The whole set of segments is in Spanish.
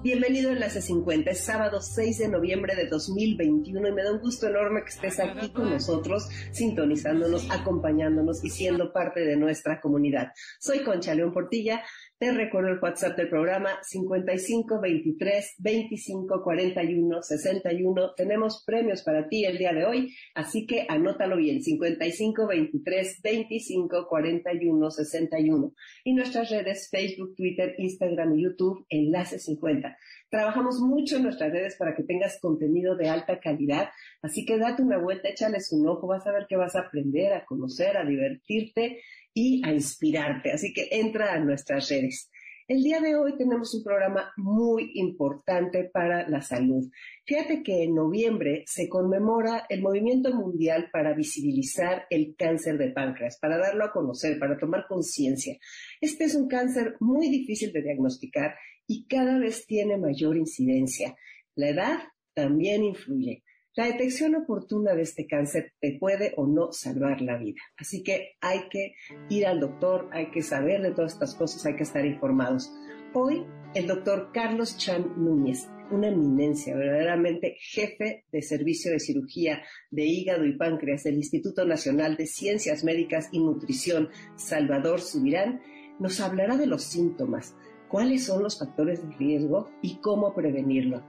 Bienvenido a Enlace 50, es sábado 6 de noviembre de 2021 y me da un gusto enorme que estés aquí con nosotros, sintonizándonos, acompañándonos y siendo parte de nuestra comunidad. Soy Concha León Portilla, te recuerdo el WhatsApp del programa 55 23 25 41 61. Tenemos premios para ti el día de hoy, así que anótalo bien. 55 23 25 41 61. Y nuestras redes Facebook, Twitter, Instagram y YouTube, Enlace 50. Trabajamos mucho en nuestras redes para que tengas contenido de alta calidad, así que date una vuelta, échales un ojo, vas a ver que vas a aprender, a conocer, a divertirte y a inspirarte. Así que entra a nuestras redes. El día de hoy tenemos un programa muy importante para la salud. Fíjate que en noviembre se conmemora el movimiento mundial para visibilizar el cáncer de páncreas, para darlo a conocer, para tomar conciencia. Este es un cáncer muy difícil de diagnosticar y cada vez tiene mayor incidencia. La edad también influye. La detección oportuna de este cáncer te puede o no salvar la vida. Así que hay que ir al doctor, hay que saber de todas estas cosas, hay que estar informados. Hoy, el doctor Carlos Chan Núñez, una eminencia, verdaderamente jefe de servicio de cirugía de hígado y páncreas del Instituto Nacional de Ciencias Médicas y Nutrición, Salvador Subirán, nos hablará de los síntomas, cuáles son los factores de riesgo y cómo prevenirlo.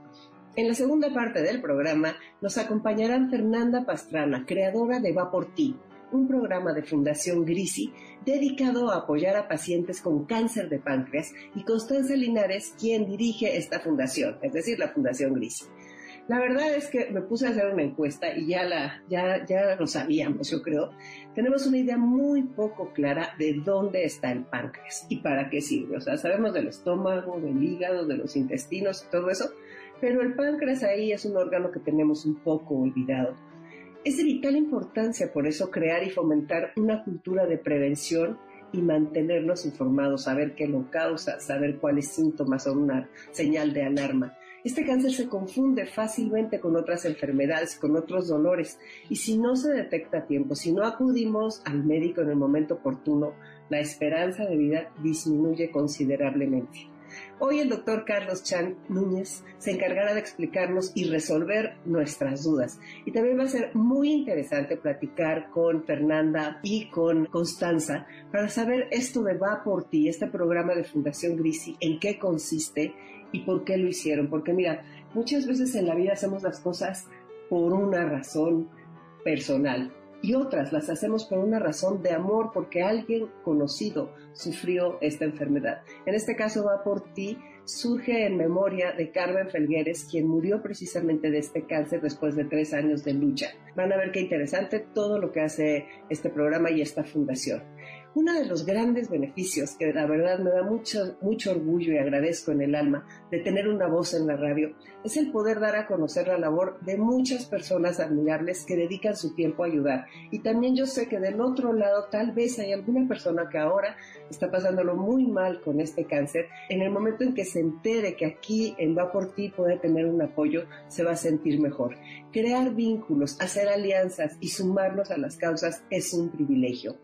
En la segunda parte del programa nos acompañarán Fernanda Pastrana, creadora de Va por Ti, un programa de Fundación Grisi dedicado a apoyar a pacientes con cáncer de páncreas, y Constanza Linares, quien dirige esta fundación, es decir, la Fundación Grisi. La verdad es que me puse a hacer una encuesta y ya, la, ya, ya lo sabíamos, yo creo. Tenemos una idea muy poco clara de dónde está el páncreas y para qué sirve. O sea, sabemos del estómago, del hígado, de los intestinos, todo eso, pero el páncreas ahí es un órgano que tenemos un poco olvidado. Es de vital importancia por eso crear y fomentar una cultura de prevención y mantenernos informados, saber qué lo causa, saber cuáles síntomas son una señal de alarma. Este cáncer se confunde fácilmente con otras enfermedades, con otros dolores, y si no se detecta a tiempo, si no acudimos al médico en el momento oportuno, la esperanza de vida disminuye considerablemente. Hoy el doctor Carlos Chan Núñez se encargará de explicarnos y resolver nuestras dudas. Y también va a ser muy interesante platicar con Fernanda y con Constanza para saber esto de Va por ti, este programa de Fundación Grisi, en qué consiste y por qué lo hicieron. Porque mira, muchas veces en la vida hacemos las cosas por una razón personal y otras las hacemos por una razón de amor porque alguien conocido sufrió esta enfermedad. En este caso va por ti, surge en memoria de Carmen Felgueres, quien murió precisamente de este cáncer después de tres años de lucha. Van a ver qué interesante todo lo que hace este programa y esta fundación. Uno de los grandes beneficios que la verdad me da mucho, mucho orgullo y agradezco en el alma de tener una voz en la radio es el poder dar a conocer la labor de muchas personas admirables que dedican su tiempo a ayudar. Y también yo sé que del otro lado tal vez hay alguna persona que ahora está pasándolo muy mal con este cáncer. En el momento en que se entere que aquí en Va por ti puede tener un apoyo, se va a sentir mejor. Crear vínculos, hacer alianzas y sumarnos a las causas es un privilegio.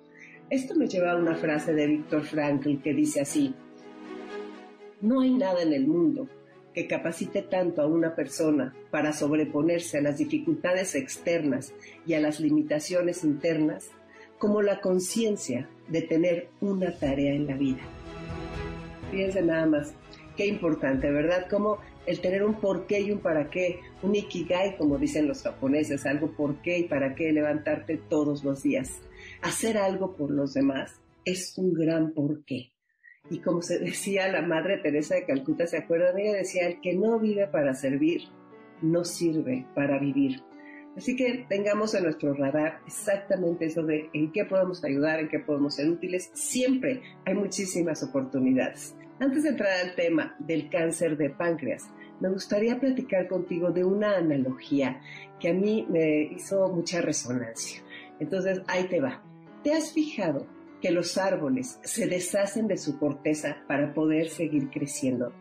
Esto me lleva a una frase de Víctor Frankl que dice así, no hay nada en el mundo que capacite tanto a una persona para sobreponerse a las dificultades externas y a las limitaciones internas como la conciencia de tener una tarea en la vida. Fíjense nada más, qué importante, ¿verdad? Como el tener un porqué y un para qué, un ikigai, como dicen los japoneses, algo por qué y para qué levantarte todos los días hacer algo por los demás es un gran porqué. Y como se decía la Madre Teresa de Calcuta, ¿se acuerdan? Ella decía, el que no vive para servir, no sirve para vivir. Así que tengamos en nuestro radar exactamente eso de en qué podemos ayudar, en qué podemos ser útiles. Siempre hay muchísimas oportunidades. Antes de entrar al tema del cáncer de páncreas, me gustaría platicar contigo de una analogía que a mí me hizo mucha resonancia. Entonces, ahí te va. ¿Te has fijado que los árboles se deshacen de su corteza para poder seguir creciendo?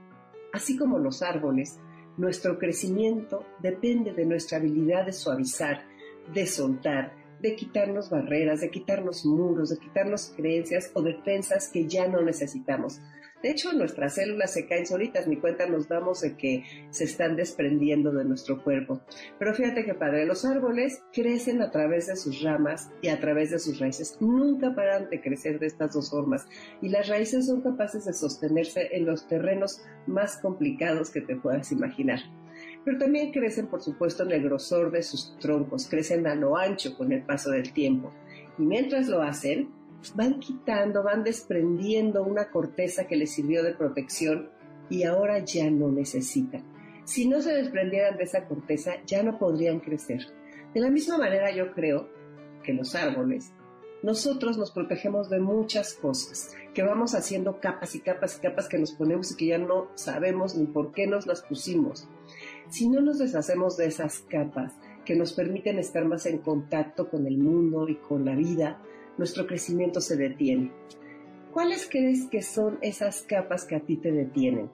Así como los árboles, nuestro crecimiento depende de nuestra habilidad de suavizar, de soltar, de quitarnos barreras, de quitarnos muros, de quitarnos creencias o defensas que ya no necesitamos. De hecho, nuestras células se caen solitas, ni cuenta nos damos de que se están desprendiendo de nuestro cuerpo. Pero fíjate que padre, los árboles crecen a través de sus ramas y a través de sus raíces. Nunca paran de crecer de estas dos formas. Y las raíces son capaces de sostenerse en los terrenos más complicados que te puedas imaginar pero también crecen, por supuesto, en el grosor de sus troncos, crecen a lo ancho con el paso del tiempo. Y mientras lo hacen, van quitando, van desprendiendo una corteza que les sirvió de protección y ahora ya no necesitan. Si no se desprendieran de esa corteza, ya no podrían crecer. De la misma manera yo creo que los árboles, nosotros nos protegemos de muchas cosas, que vamos haciendo capas y capas y capas que nos ponemos y que ya no sabemos ni por qué nos las pusimos. Si no nos deshacemos de esas capas que nos permiten estar más en contacto con el mundo y con la vida, nuestro crecimiento se detiene. ¿Cuáles crees que son esas capas que a ti te detienen?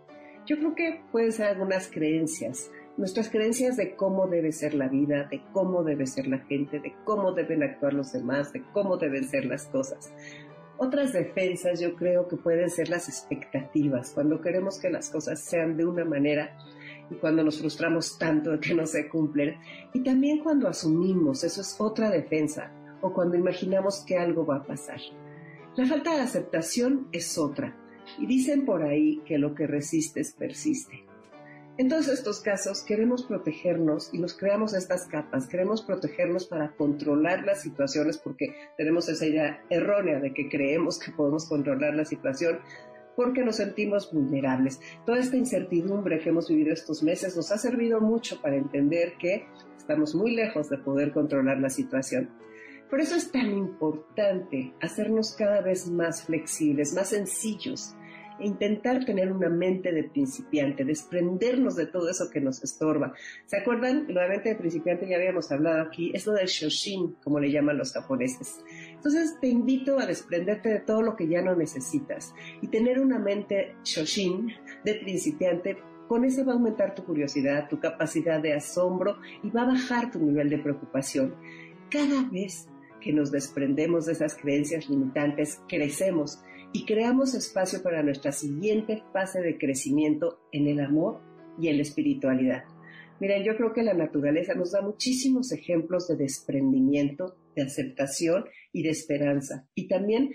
Yo creo que pueden ser algunas creencias, nuestras creencias de cómo debe ser la vida, de cómo debe ser la gente, de cómo deben actuar los demás, de cómo deben ser las cosas. Otras defensas yo creo que pueden ser las expectativas, cuando queremos que las cosas sean de una manera y cuando nos frustramos tanto de que no se cumplen. Y también cuando asumimos, eso es otra defensa, o cuando imaginamos que algo va a pasar. La falta de aceptación es otra, y dicen por ahí que lo que resistes persiste. En todos estos casos queremos protegernos y nos creamos estas capas, queremos protegernos para controlar las situaciones porque tenemos esa idea errónea de que creemos que podemos controlar la situación porque nos sentimos vulnerables. Toda esta incertidumbre que hemos vivido estos meses nos ha servido mucho para entender que estamos muy lejos de poder controlar la situación. Por eso es tan importante hacernos cada vez más flexibles, más sencillos, e intentar tener una mente de principiante, desprendernos de todo eso que nos estorba. ¿Se acuerdan? Lo de mente de principiante ya habíamos hablado aquí, es lo del Shoshin, como le llaman los japoneses. Entonces te invito a desprenderte de todo lo que ya no necesitas y tener una mente Shoshin de principiante con eso va a aumentar tu curiosidad, tu capacidad de asombro y va a bajar tu nivel de preocupación. Cada vez que nos desprendemos de esas creencias limitantes, crecemos y creamos espacio para nuestra siguiente fase de crecimiento en el amor y en la espiritualidad. Miren, yo creo que la naturaleza nos da muchísimos ejemplos de desprendimiento, de aceptación y de esperanza. Y también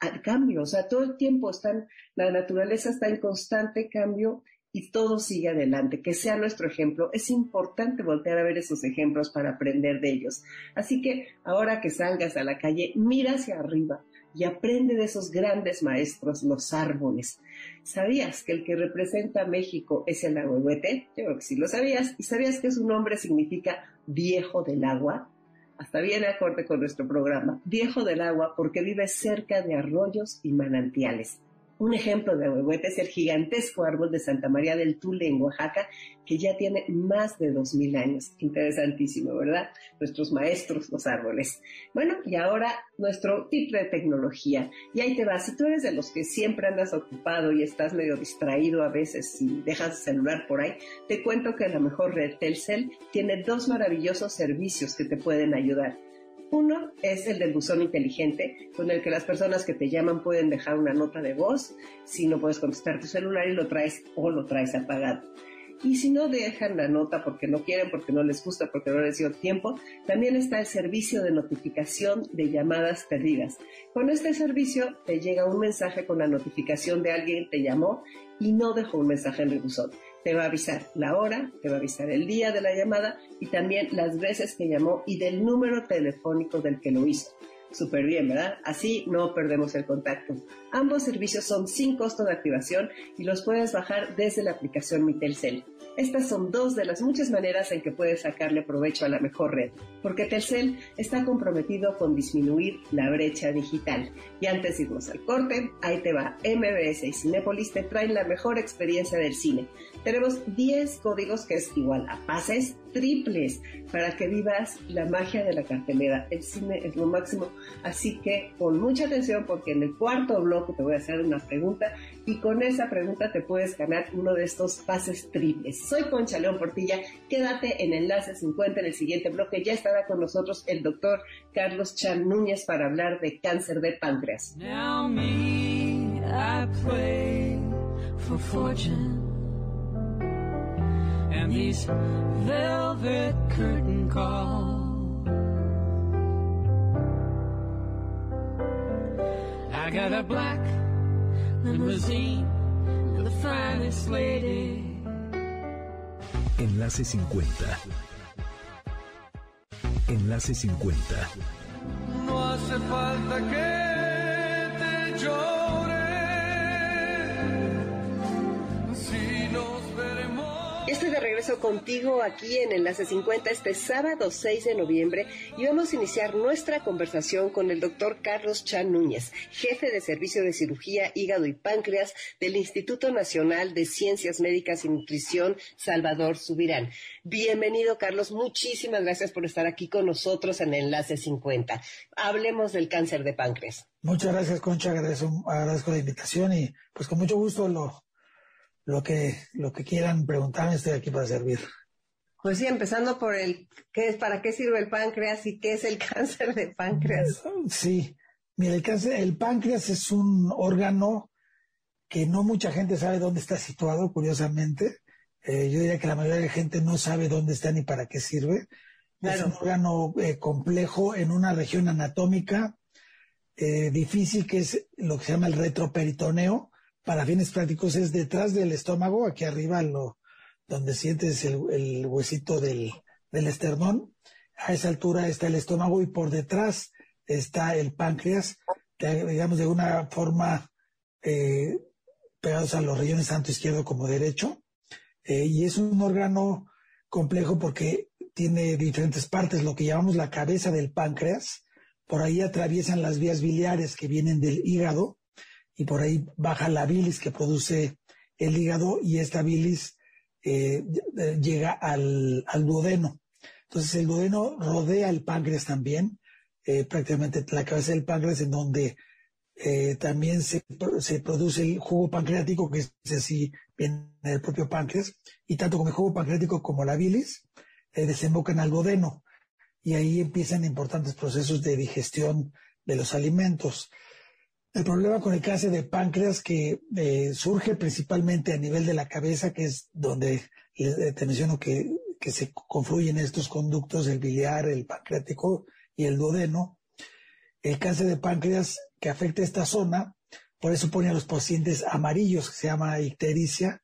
al cambio, o sea, todo el tiempo están, la naturaleza está en constante cambio y todo sigue adelante, que sea nuestro ejemplo. Es importante voltear a ver esos ejemplos para aprender de ellos. Así que ahora que salgas a la calle, mira hacia arriba y aprende de esos grandes maestros, los árboles. ¿Sabías que el que representa a México es el agüehuete? Yo creo que sí lo sabías. ¿Y sabías que su nombre significa viejo del agua? Hasta viene acorde con nuestro programa. Viejo del agua porque vive cerca de arroyos y manantiales. Un ejemplo de huehuete es el gigantesco árbol de Santa María del Tule en Oaxaca, que ya tiene más de 2.000 años. Interesantísimo, ¿verdad? Nuestros maestros, los árboles. Bueno, y ahora nuestro tip de tecnología. Y ahí te va, si tú eres de los que siempre andas ocupado y estás medio distraído a veces y dejas el celular por ahí, te cuento que la mejor red Telcel tiene dos maravillosos servicios que te pueden ayudar. Uno es el del buzón inteligente, con el que las personas que te llaman pueden dejar una nota de voz si no puedes contestar tu celular y lo traes o lo traes apagado. Y si no dejan la nota porque no quieren, porque no les gusta, porque no les dio tiempo, también está el servicio de notificación de llamadas perdidas. Con este servicio te llega un mensaje con la notificación de alguien que te llamó y no dejó un mensaje en el buzón te va a avisar la hora, te va a avisar el día de la llamada y también las veces que llamó y del número telefónico del que lo hizo. Súper bien, ¿verdad? Así no perdemos el contacto. Ambos servicios son sin costo de activación y los puedes bajar desde la aplicación Mi Telcel. Estas son dos de las muchas maneras en que puedes sacarle provecho a la mejor red, porque Telcel está comprometido con disminuir la brecha digital. Y antes de irnos al corte, ahí te va, MBS y Cinepolis te traen la mejor experiencia del cine. Tenemos 10 códigos que es igual a pases triples para que vivas la magia de la cartelera. El cine es lo máximo, así que con mucha atención porque en el cuarto bloque te voy a hacer una pregunta y con esa pregunta te puedes ganar uno de estos pases triples. Soy Concha León Portilla, quédate en Enlace 50 en el siguiente bloque. Ya estará con nosotros el doctor Carlos Chan Núñez para hablar de cáncer de páncreas. And these velvet curtain calls. I got a black limousine with the finest lady. Enlace 50. Enlace 50. No hace falta que te llore. De regreso contigo aquí en Enlace 50 este sábado 6 de noviembre y vamos a iniciar nuestra conversación con el doctor Carlos Chan Núñez, jefe de Servicio de Cirugía, Hígado y Páncreas del Instituto Nacional de Ciencias Médicas y Nutrición Salvador Subirán. Bienvenido Carlos, muchísimas gracias por estar aquí con nosotros en Enlace 50. Hablemos del cáncer de páncreas. Muchas gracias Concha, agradezco, agradezco la invitación y pues con mucho gusto lo lo que, lo que quieran preguntarme, estoy aquí para servir. Pues sí, empezando por el qué es, para qué sirve el páncreas y qué es el cáncer de páncreas. Sí, mira, el cáncer, el páncreas es un órgano que no mucha gente sabe dónde está situado, curiosamente. Eh, yo diría que la mayoría de la gente no sabe dónde está ni para qué sirve. Es un órgano eh, complejo en una región anatómica eh, difícil que es lo que se llama el retroperitoneo, para fines prácticos es detrás del estómago, aquí arriba, lo, donde sientes el, huesito del, esternón. A esa altura está el estómago y por detrás está el páncreas, digamos de una forma eh, pegados a los riñones tanto izquierdo como derecho. Eh, y es un órgano complejo porque tiene diferentes partes, lo que llamamos la cabeza del páncreas. Por ahí atraviesan las vías biliares que vienen del hígado y por ahí baja la bilis que produce el hígado y esta bilis eh, llega al, duodeno. Entonces el duodeno rodea el páncreas también, eh, prácticamente la cabeza del páncreas en donde eh, también se, produce el jugo pancreático, que es así, viene del propio páncreas, y tanto como el jugo pancreático como la bilis desembocan al duodeno. Y ahí empiezan importantes procesos de digestión de los alimentos. El problema con el cáncer de páncreas que eh, surge principalmente a nivel de la cabeza, que es donde eh, te menciono que, se confluyen estos conductos, el biliar, el pancreático y el duodeno. El cáncer de páncreas que afecta esta zona, por eso pone a los pacientes amarillos, que se llama ictericia,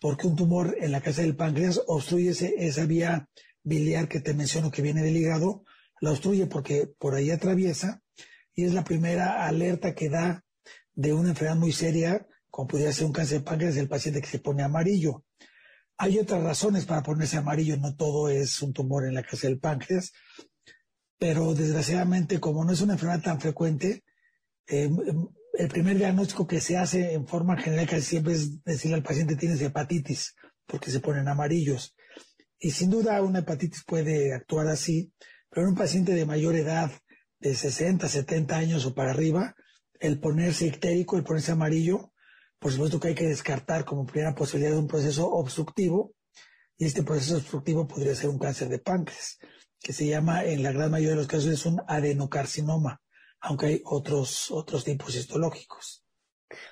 porque un tumor en la cabeza del páncreas obstruye esa vía biliar que te menciono que viene del hígado, la obstruye porque por ahí atraviesa y es la primera alerta que da de una enfermedad muy seria, como pudiera ser un cáncer de páncreas, el paciente que se pone amarillo. Hay otras razones para ponerse amarillo, no todo es un tumor en la cabeza del páncreas, pero desgraciadamente, como no es una enfermedad tan frecuente, em, el primer diagnóstico que se hace en forma general casi siempre es decirle al paciente tienes hepatitis, porque se ponen amarillos. Y sin duda una hepatitis puede actuar así, pero en un paciente de mayor edad, de 60, 70 años o para arriba, el ponerse ictérico, el ponerse amarillo, por supuesto que hay que descartar como primera posibilidad de un proceso obstructivo, y este proceso obstructivo podría ser un cáncer de páncreas, que se llama, en la gran mayoría de los casos, es un adenocarcinoma, aunque hay otros, otros tipos histológicos.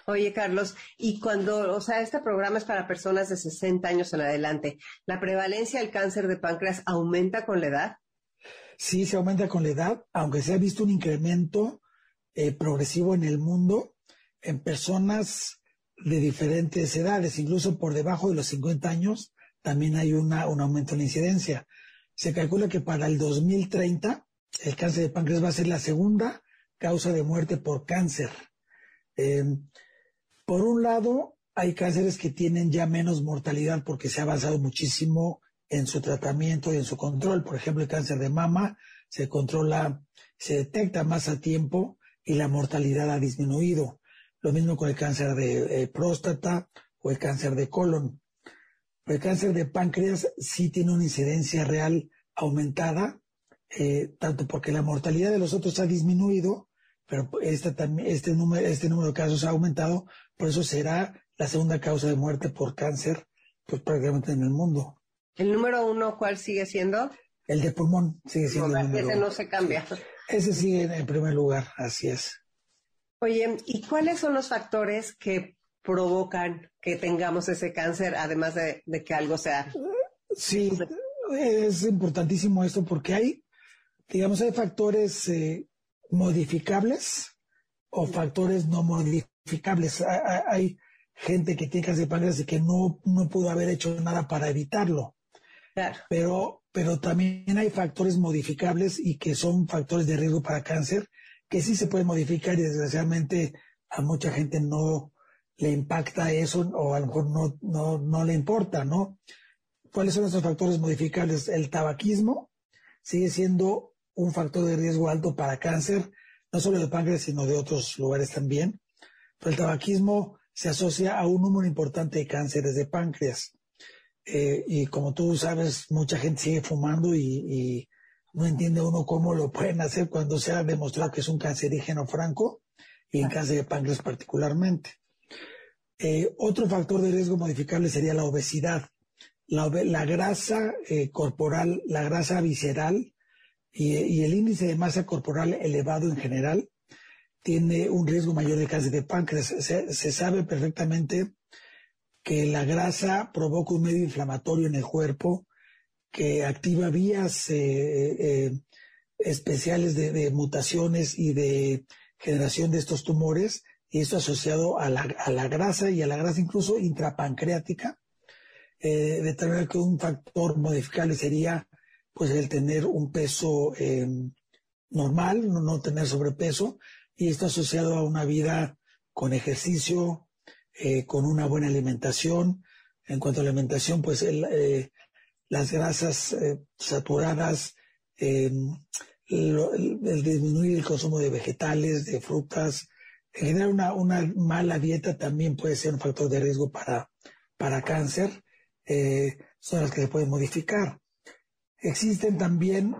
Oye, Carlos, y cuando, o sea, este programa es para personas de 60 años en adelante, ¿la prevalencia del cáncer de páncreas aumenta con la edad? Sí se aumenta con la edad, aunque se ha visto un incremento eh, progresivo en el mundo en personas de diferentes edades, incluso por debajo de los 50 años, también hay una, un aumento en la incidencia. Se calcula que para el 2030 el cáncer de páncreas va a ser la segunda causa de muerte por cáncer. Em, por un lado, hay cánceres que tienen ya menos mortalidad porque se ha avanzado muchísimo en su tratamiento y en su control. Por ejemplo, el cáncer de mama se controla, se detecta más a tiempo y la mortalidad ha disminuido. Lo mismo con el cáncer de eh, próstata o el cáncer de colon. El cáncer de páncreas sí tiene una incidencia real aumentada, eh, tanto porque la mortalidad de los otros ha disminuido, pero este, este, número, este número de casos ha aumentado, por eso será la segunda causa de muerte por cáncer, pues prácticamente en el mundo. ¿El número uno cuál sigue siendo? El de pulmón sigue siendo el número Ese no se cambia. Ese sigue en primer lugar, así es. Oye, ¿y cuáles son los factores que provocan que tengamos ese cáncer, además de, que algo sea? Sí, es importantísimo esto porque hay, digamos, hay factores eh, modificables o factores no modificables. Hay, gente que tiene cáncer de páncreas y que no, no pudo haber hecho nada para evitarlo. Pero, pero también hay factores modificables y que son factores de riesgo para cáncer que sí se pueden modificar y desgraciadamente a mucha gente no le impacta eso o a lo mejor no, no, no le importa, ¿no? ¿Cuáles son esos factores modificables? El tabaquismo sigue siendo un factor de riesgo alto para cáncer, no solo de páncreas, sino de otros lugares también. Pero el tabaquismo se asocia a un número importante de cánceres de páncreas. Eh, y como tú sabes, mucha gente sigue fumando y, no entiende uno cómo lo pueden hacer cuando se ha demostrado que es un cancerígeno franco y en cáncer de páncreas particularmente. Eh, otro factor de riesgo modificable sería la obesidad. La, grasa eh, corporal, la grasa visceral y, el índice de masa corporal elevado en general tiene un riesgo mayor de cáncer de páncreas. se sabe perfectamente que la grasa provoca un medio inflamatorio en el cuerpo que activa vías eh, eh, especiales de, mutaciones y de generación de estos tumores, y esto asociado a la, grasa y a la grasa incluso intrapancreática, eh, de tal que un factor modificable sería pues el tener un peso normal, no, no tener sobrepeso, y esto asociado a una vida con ejercicio, eh, con una buena alimentación. En cuanto a alimentación, pues eh, las grasas eh, saturadas, em, el, disminuir el consumo de vegetales, de frutas, en general una, una, mala dieta también puede ser un factor de riesgo para, para cáncer, son las que se pueden modificar. Existen también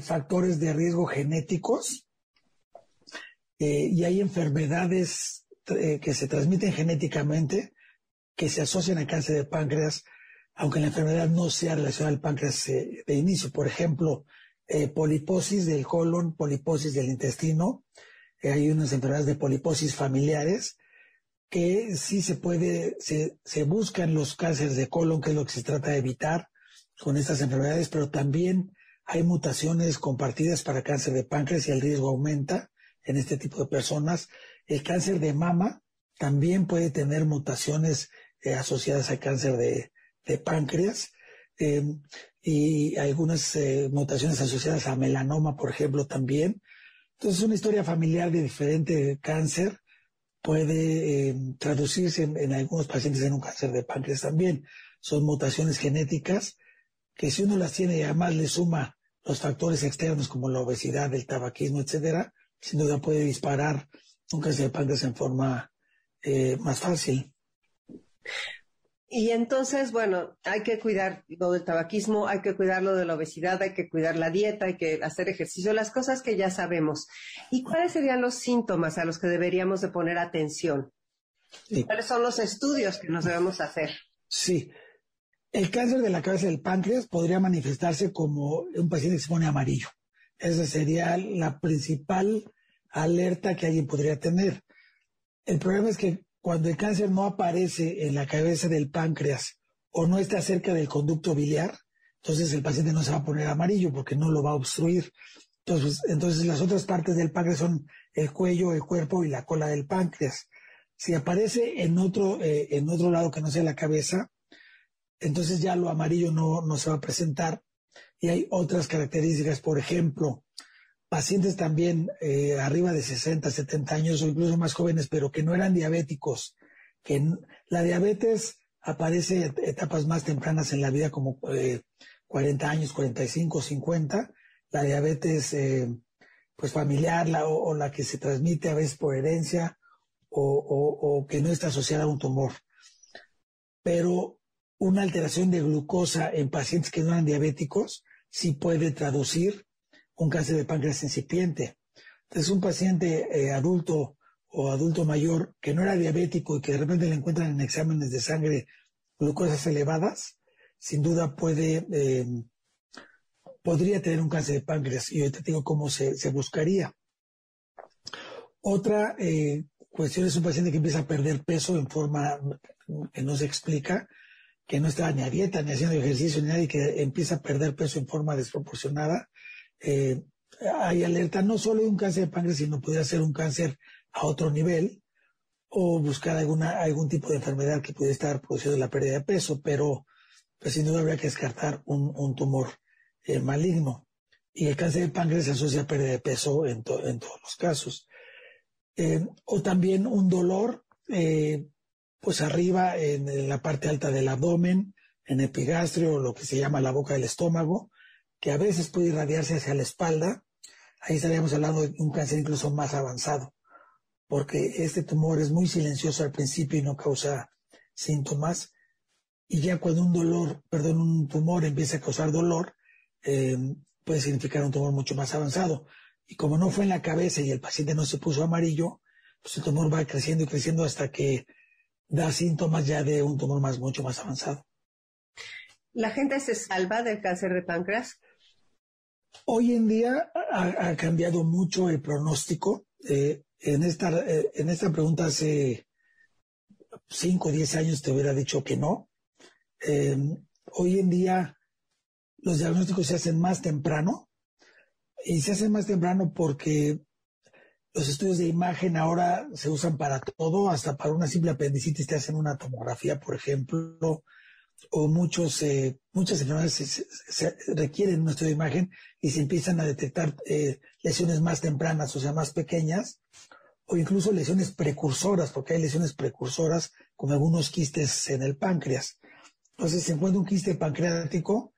factores de riesgo genéticos y hay enfermedades eh, que se transmiten genéticamente, que se asocian al cáncer de páncreas, aunque la enfermedad no sea relacionada al páncreas eh, de inicio. Por ejemplo, eh, poliposis del colon, poliposis del intestino. hay unas enfermedades de poliposis familiares que sí se puede, se, se buscan los cánceres de colon, que es lo que se trata de evitar con estas enfermedades, pero también hay mutaciones compartidas para cáncer de páncreas y el riesgo aumenta en este tipo de personas. El cáncer de mama también puede tener mutaciones eh, asociadas al cáncer de, páncreas em, y algunas eh, mutaciones asociadas a melanoma, por ejemplo, también. Entonces, una historia familiar de diferente cáncer puede em, traducirse en, algunos pacientes en un cáncer de páncreas también. Son mutaciones genéticas que si uno las tiene y además le suma los factores externos como la obesidad, el tabaquismo, etcétera, sin duda puede disparar nunca se en forma eh, más fácil. Y entonces, bueno, hay que cuidar lo del tabaquismo, hay que cuidar lo de la obesidad, hay que cuidar la dieta, hay que hacer ejercicio, las cosas que ya sabemos. ¿Y cuáles serían los síntomas a los que deberíamos de poner atención? ¿Cuáles son los estudios que nos debemos hacer? Sí. El cáncer de la cabeza del páncreas podría manifestarse como un paciente que se pone amarillo. Esa sería la principal alerta que alguien podría tener. El problema es que cuando el cáncer no aparece en la cabeza del páncreas o no está cerca del conducto biliar, entonces el paciente no se va a poner amarillo porque no lo va a obstruir. Entonces, entonces las otras partes del páncreas son el cuello, el cuerpo y la cola del páncreas. Si aparece en otro, eh, en otro lado que no sea la cabeza, entonces ya lo amarillo no, no se va a presentar. Y hay otras características, por ejemplo, pacientes también eh, arriba de 60, 70 años o incluso más jóvenes, pero que no eran diabéticos, que la diabetes aparece en etapas más tempranas en la vida como 40 eh, años, 45, 50, la diabetes eh, pues familiar o, la que se transmite a veces por herencia o, que no está asociada a un tumor. Pero una alteración de glucosa en pacientes que no eran diabéticos sí puede traducir un cáncer de páncreas incipiente. Entonces, un paciente eh, adulto o adulto mayor que no era diabético y que de repente le encuentran en exámenes de sangre glucosas elevadas, sin duda puede, eh, podría tener un cáncer de páncreas. Y ahorita te digo cómo se, buscaría. Otra eh, cuestión es un paciente que empieza a perder peso en forma que no se explica, que no está ni a dieta, ni haciendo ejercicio, ni nada, y que empieza a perder peso en forma desproporcionada. Eh, hay alerta no solo de un cáncer de páncreas, sino podría ser un cáncer a otro nivel o buscar alguna, algún tipo de enfermedad que pudiera estar produciendo la pérdida de peso, pero pues sin duda habría que descartar un, tumor eh, maligno. Y el cáncer de páncreas se asocia a pérdida de peso en, en todos los casos. Eh, o también un dolor, pues arriba en, la parte alta del abdomen, en epigastrio, lo que se llama la boca del estómago, que a veces puede irradiarse hacia la espalda. Ahí estaríamos hablando de un cáncer incluso más avanzado porque este tumor es muy silencioso al principio y no causa síntomas. Y ya cuando un dolor, perdón, un tumor empieza a causar dolor, eh, puede significar un tumor mucho más avanzado. Y como no fue en la cabeza y el paciente no se puso amarillo, pues el tumor va creciendo y creciendo hasta que da síntomas ya de un tumor más, mucho más avanzado. ¿La gente se salva del cáncer de páncreas? Hoy en día ha, cambiado mucho el pronóstico. Eh, en esta, eh, en esta pregunta hace 5 o 10 años te hubiera dicho que no. Em, hoy en día los diagnósticos se hacen más temprano y se hacen más temprano porque los estudios de imagen ahora se usan para todo, hasta para una simple apendicitis te hacen una tomografía, por ejemplo, o muchos, eh, muchas enfermedades se, requieren un estudio de imagen y se empiezan a detectar eh, lesiones más tempranas, o sea, más pequeñas, o incluso lesiones precursoras, porque hay lesiones precursoras como algunos quistes en el páncreas. Entonces se encuentra un quiste pancreático,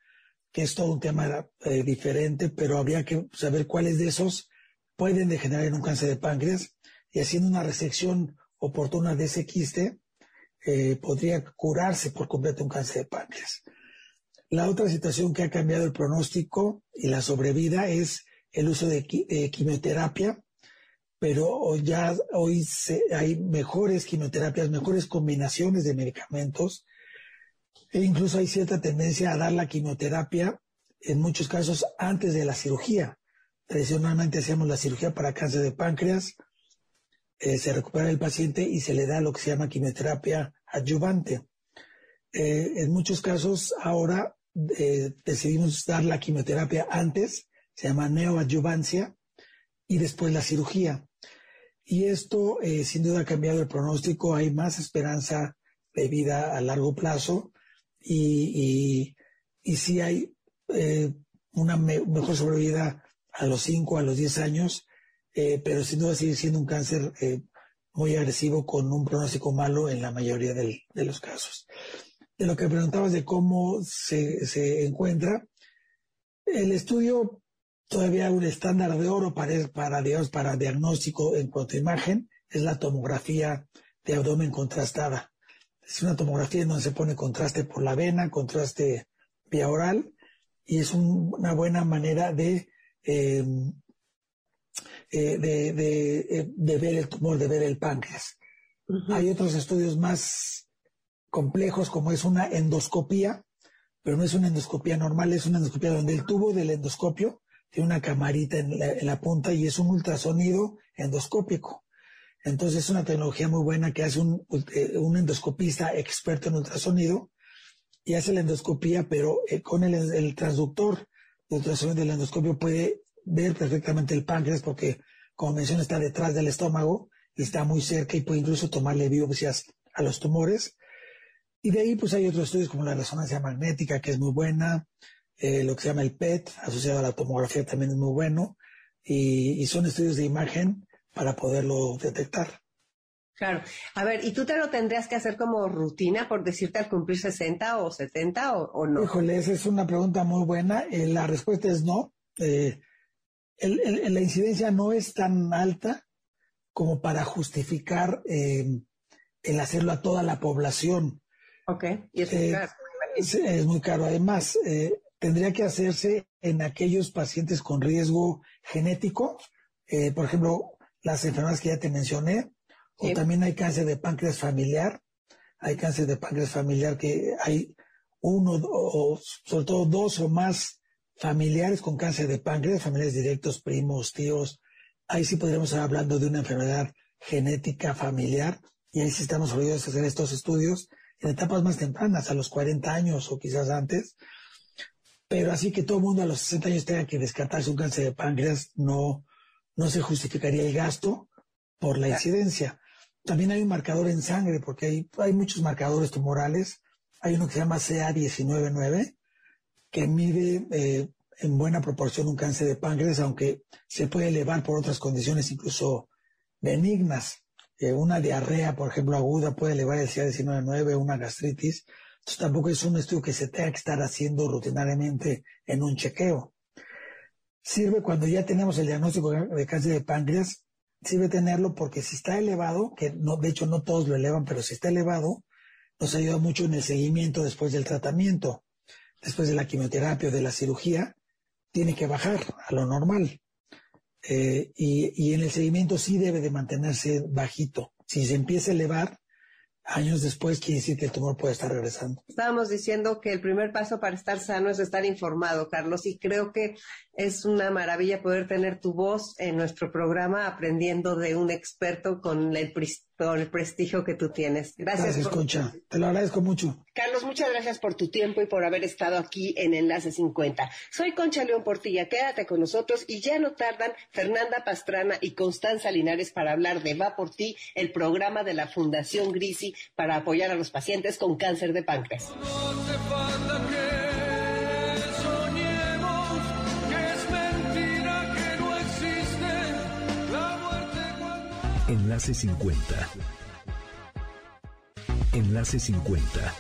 que es todo un tema eh, diferente, pero habría que saber cuáles de esos pueden degenerar en un cáncer de páncreas y haciendo una resección oportuna de ese quiste, eh, podría curarse por completo un cáncer de páncreas. La otra situación que ha cambiado el pronóstico y la sobrevida es el uso de quimioterapia, pero ya hoy hay mejores quimioterapias, mejores combinaciones de medicamentos e incluso hay cierta tendencia a dar la quimioterapia en muchos casos antes de la cirugía. Tradicionalmente hacíamos la cirugía para cáncer de páncreas, eh, se recupera el paciente y se le da lo que se llama quimioterapia adyuvante. Eh, en muchos casos ahora eh, decidimos dar la quimioterapia antes, se llama neoadyuvancia, y después la cirugía. Y esto sin duda ha cambiado el pronóstico, hay más esperanza de vida a largo plazo y, y, hay una mejor sobrevida a los 5, a los 10 años eh, pero sin duda sigue siendo un cáncer eh, muy agresivo con un pronóstico malo en la mayoría de los casos. De lo que preguntabas de cómo se, encuentra, el estudio todavía un estándar de oro para, para, para diagnóstico en cuanto a imagen es la tomografía de abdomen contrastada. Es una tomografía en donde se pone contraste por la vena, contraste vía oral, y es una buena manera de eh, eh, eh, de, ver el tumor, de ver el páncreas. Hay otros estudios más complejos como es una endoscopía, pero no es una endoscopía normal, es una endoscopía donde el tubo del endoscopio tiene una camarita en la, punta y es un ultrasonido endoscópico. Entonces es una tecnología muy buena que hace un, eh, endoscopista experto en ultrasonido y hace la endoscopía, pero con el, el transductor de ultrasonido del endoscopio puede ver perfectamente el páncreas porque, como mencioné, está detrás del estómago y está muy cerca y puede incluso tomarle biopsias a los tumores. Y de ahí pues hay otros estudios como la resonancia magnética que es muy buena, eh, lo que se llama el PET asociado a la tomografía también es muy bueno. y, son estudios de imagen para poderlo detectar. Claro. A ver, ¿y tú te lo tendrías que hacer como rutina, por decirte, al cumplir 60 o 70 o, no? Híjole, esa es una pregunta muy buena. Eh, la respuesta es no. Eh, la incidencia no es tan alta como para justificar eh, el hacerlo a toda la población. Ok, y es muy caro. Es, muy caro. Además, tendría que hacerse en aquellos pacientes con riesgo genético, por ejemplo, las enfermedades que ya te mencioné, o también hay cáncer de páncreas familiar. Hay cáncer de páncreas familiar que hay uno o sobre todo dos o más familiares con cáncer de páncreas, familiares directos, primos, tíos. Ahí sí podríamos estar hablando de una enfermedad genética familiar y ahí sí estamos orgullosos de hacer estos estudios en etapas más tempranas, a los 40 años o quizás antes. Pero así que todo el mundo a los 60 años tenga que descartarse un cáncer de páncreas, no, no se justificaría el gasto por la incidencia. También hay un marcador en sangre, porque hay, hay muchos marcadores tumorales. Hay uno que se llama CA199, que mide eh, en buena proporción un cáncer de páncreas, aunque se puede elevar por otras condiciones, incluso benignas. Eh, una diarrea, por ejemplo, aguda puede elevar el CA199, una gastritis. Entonces tampoco es un estudio que se tenga que estar haciendo rutinariamente en un chequeo. Sirve cuando ya tenemos el diagnóstico de cáncer de páncreas sirve tenerlo porque si está elevado, que no, de hecho no todos lo elevan, pero si está elevado, nos ayuda mucho en el seguimiento después del tratamiento, después de la quimioterapia o de la cirugía, tiene que bajar a lo normal. Eh, y, y, en el seguimiento sí debe de mantenerse bajito. Si se empieza a elevar, años después quiere decir que el tumor puede estar regresando. Estábamos diciendo que el primer paso para estar sano es estar informado, Carlos, y creo que es una maravilla poder tener tu voz en nuestro programa aprendiendo de un experto con el, el prestigio que tú tienes. Gracias. Gracias, Concha. Te lo agradezco mucho. Carlos, muchas gracias por tu tiempo y por haber estado aquí en Enlace 50. Soy Concha León Portilla. Quédate con nosotros y ya no tardan Fernanda Pastrana y Constanza Linares para hablar de Va por ti, el programa de la Fundación Grisi para apoyar a los pacientes con cáncer de páncreas. Enlace 50. Enlace 50.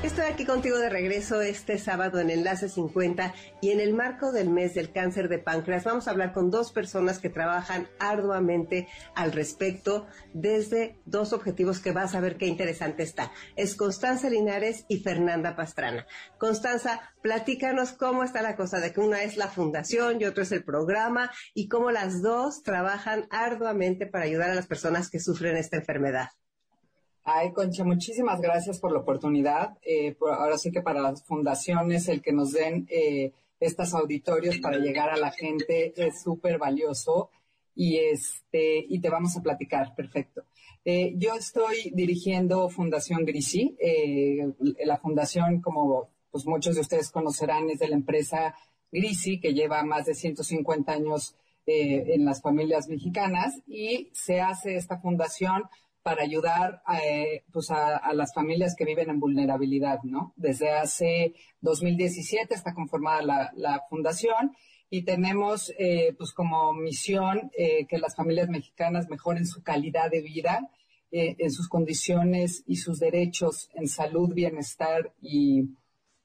Estoy aquí contigo de regreso este sábado en Enlace 50 y en el marco del mes del cáncer de páncreas vamos a hablar con dos personas que trabajan arduamente al respecto desde dos objetivos que vas a ver qué interesante está. Es Constanza Linares y Fernanda Pastrana. Constanza, platícanos cómo está la cosa de que una es la fundación y otro es el programa y cómo las dos trabajan arduamente para ayudar a las personas que sufren esta enfermedad. Ay, Concha, muchísimas gracias por la oportunidad. Eh, ahora sí que para las fundaciones el que nos den eh, estos auditorios para llegar a la gente es súper valioso y, este, y te vamos a platicar, perfecto. Eh, yo estoy dirigiendo Fundación Grisi. la fundación, como pues muchos de ustedes conocerán, es de la empresa Grisi, que lleva más de 150 años en las familias mexicanas y se hace esta fundación para ayudar eh, pues a, las familias que viven en vulnerabilidad, ¿no? Desde hace 2017 está conformada la, fundación y tenemos eh, pues como misión eh, que las familias mexicanas mejoren su calidad de vida, en sus condiciones y sus derechos en salud, bienestar y,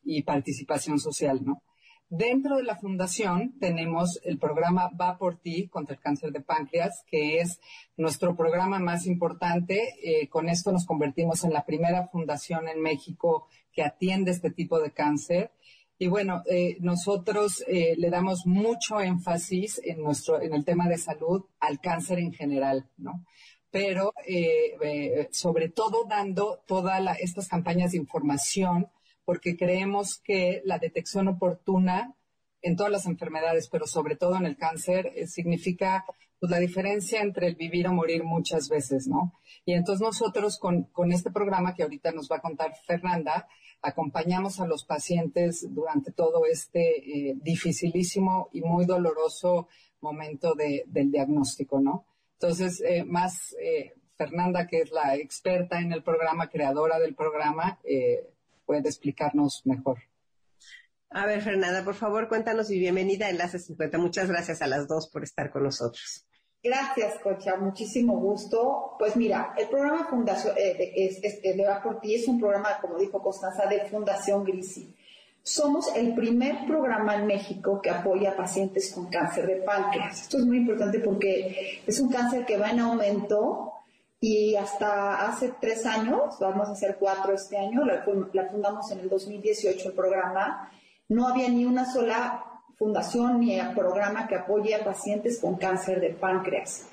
y participación social, ¿no? Dentro de la fundación tenemos el programa Va por ti contra el cáncer de páncreas, que es nuestro programa más importante. Eh, con esto nos convertimos en la primera fundación en México que atiende este tipo de cáncer. Y bueno, eh, nosotros eh, le damos mucho énfasis en nuestro, en el tema de salud al cáncer en general, ¿no? Pero sobre todo dando todas estas campañas de información porque creemos que la detección oportuna en todas las enfermedades, pero sobre todo en el cáncer, eh, significa pues, la diferencia entre el vivir o morir muchas veces, ¿no? Y entonces nosotros con, este programa que ahorita nos va a contar Fernanda, acompañamos a los pacientes durante todo este eh, dificilísimo y muy doloroso momento del diagnóstico, ¿no? Entonces, eh, más Fernanda, que es la experta en el programa, creadora del programa, puede explicarnos mejor. A ver, Fernanda, por favor, cuéntanos y bienvenida a Enlace 50. Muchas gracias a las dos por estar con nosotros. Gracias, Cocha, muchísimo gusto. Pues mira, el programa Fundación eh, es, es, por ti es un programa, como dijo Constanza, de Fundación Grisi. Somos el primer programa en México que apoya a pacientes con cáncer de páncreas. Esto es muy importante porque es un cáncer que va en aumento y hasta hace tres años, vamos a hacer cuatro este año, la, fundamos en el 2018 el programa, no había ni una sola fundación ni programa que apoye a pacientes con cáncer de páncreas.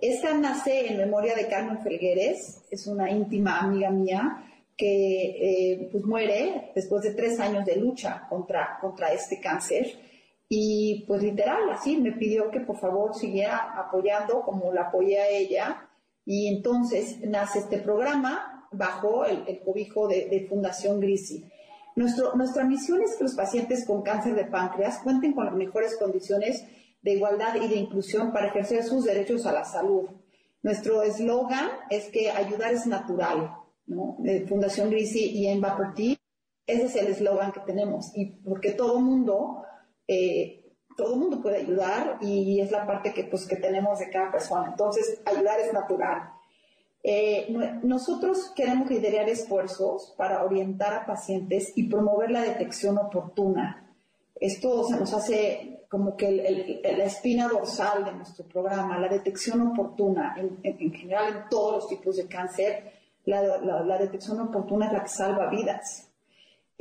Esta nace en memoria de Carmen Felgueres, es una íntima amiga mía que eh, pues muere después de tres años de lucha contra, contra este cáncer. Y pues literal, así me pidió que por favor siguiera apoyando como la apoyé a ella. Y entonces nace este programa bajo el, cobijo de, de Fundación Grisi nuestra misión es que los pacientes con cáncer de páncreas cuenten con las mejores condiciones de igualdad y de inclusión para ejercer sus derechos a la salud. Nuestro eslogan es que ayudar es natural, ¿no? De Fundación Grisi y en por ti, ese es el eslogan que tenemos. Y porque todo mundo, eh, todo mundo puede ayudar y es la parte que, pues, que tenemos de cada persona. Entonces, ayudar es natural. Eh, nosotros queremos liderar esfuerzos para orientar a pacientes y promover la detección oportuna. Esto se nos hace como que la espina dorsal de nuestro programa, la detección oportuna, en, general en todos los tipos de cáncer, la, detección oportuna es la que salva vidas.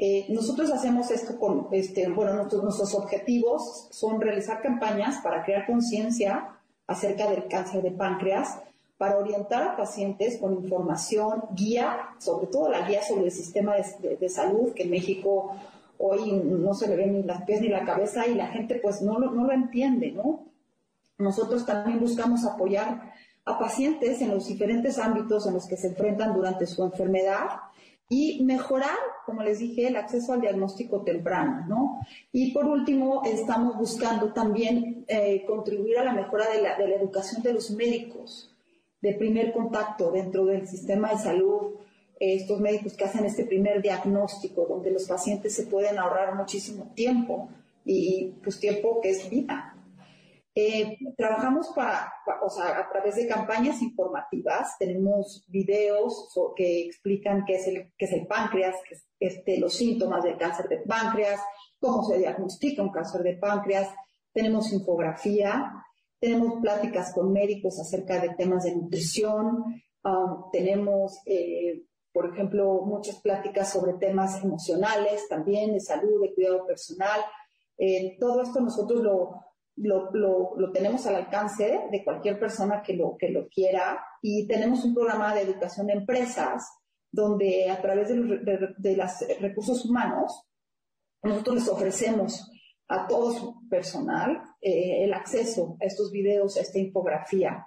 Eh, nosotros hacemos esto con, este, bueno, nuestros, objetivos son realizar campañas para crear conciencia acerca del cáncer de páncreas, para orientar a pacientes con información, guía, sobre todo la guía sobre el sistema de, salud, que en México hoy no se le ven ni las pies ni la cabeza y la gente pues no lo, no lo entiende, ¿no? Nosotros también buscamos apoyar a pacientes en los diferentes ámbitos en los que se enfrentan durante su enfermedad y mejorar, como les dije, el acceso al diagnóstico temprano, ¿no? Y por último, estamos buscando también eh, contribuir a la mejora de la, de la educación de los médicos de primer contacto dentro del sistema de salud, estos médicos que hacen este primer diagnóstico, donde los pacientes se pueden ahorrar muchísimo tiempo y pues tiempo que es vida. Eh, trabajamos para, o sea, a través de campañas informativas, tenemos videos que explican qué es el, qué es el páncreas, qué es, este, los síntomas del cáncer de páncreas, cómo se diagnostica un cáncer de páncreas, tenemos infografía, tenemos pláticas con médicos acerca de temas de nutrición, um, tenemos, eh, por ejemplo, muchas pláticas sobre temas emocionales también, de salud, de cuidado personal. Eh, todo esto nosotros lo, lo, tenemos al alcance de cualquier persona que lo, que lo quiera y tenemos un programa de educación de empresas donde a través de, los, de los recursos humanos nosotros les ofrecemos a todo su personal eh, el acceso a estos videos, a esta infografía.